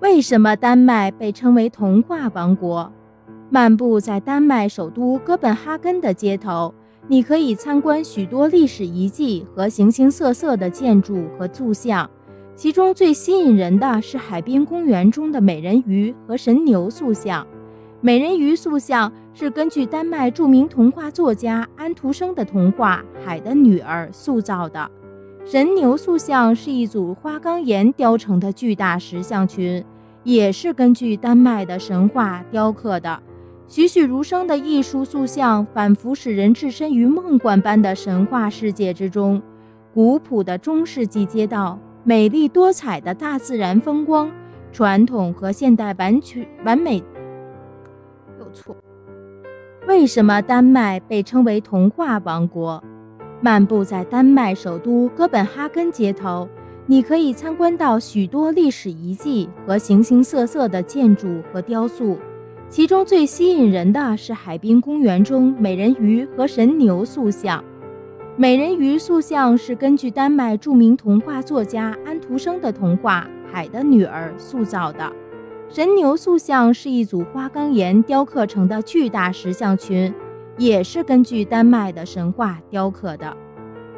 为什么丹麦被称为童话王国？漫步在丹麦首都哥本哈根的街头，你可以参观许多历史遗迹和形形色色的建筑和塑像。其中最吸引人的是海滨公园中的美人鱼和神牛塑像。美人鱼塑像是根据丹麦著名童话作家安徒生的童话《海的女儿》塑造的。神牛塑像是一组花岗岩雕成的巨大石像群，也是根据丹麦的神话雕刻的。栩栩如生的艺术塑像，仿佛使人置身于梦幻般的神话世界之中。古朴的中世纪街道。美丽多彩的大自然风光，传统和现代完全完美。有错。为什么丹麦被称为童话王国？漫步在丹麦首都哥本哈根街头，你可以参观到许多历史遗迹和形形色色的建筑和雕塑。其中最吸引人的是海滨公园中美人鱼和神牛塑像。美人鱼塑像是根据丹麦著名童话作家安徒生的童话《海的女儿》塑造的。神牛塑像是一组花岗岩雕刻成的巨大石像群，也是根据丹麦的神话雕刻的。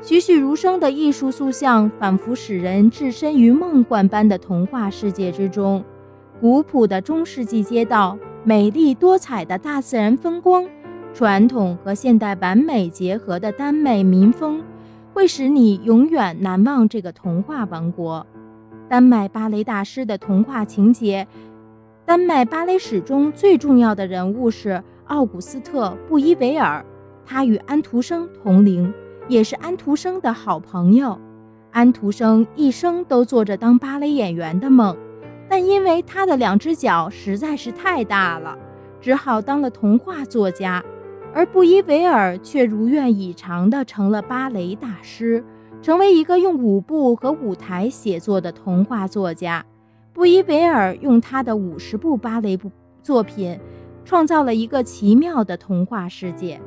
栩栩如生的艺术塑像，仿佛使人置身于梦幻般的童话世界之中。古朴的中世纪街道，美丽多彩的大自然风光。传统和现代完美结合的丹麦民风，会使你永远难忘这个童话王国。丹麦芭蕾大师的童话情节，丹麦芭蕾史中最重要的人物是奥古斯特·布伊维尔，他与安徒生同龄，也是安徒生的好朋友。安徒生一生都做着当芭蕾演员的梦，但因为他的两只脚实在是太大了，只好当了童话作家。而布伊维尔却如愿以偿地成了芭蕾大师，成为一个用舞步和舞台写作的童话作家。布伊维尔用他的五十部芭蕾部作品，创造了一个奇妙的童话世界。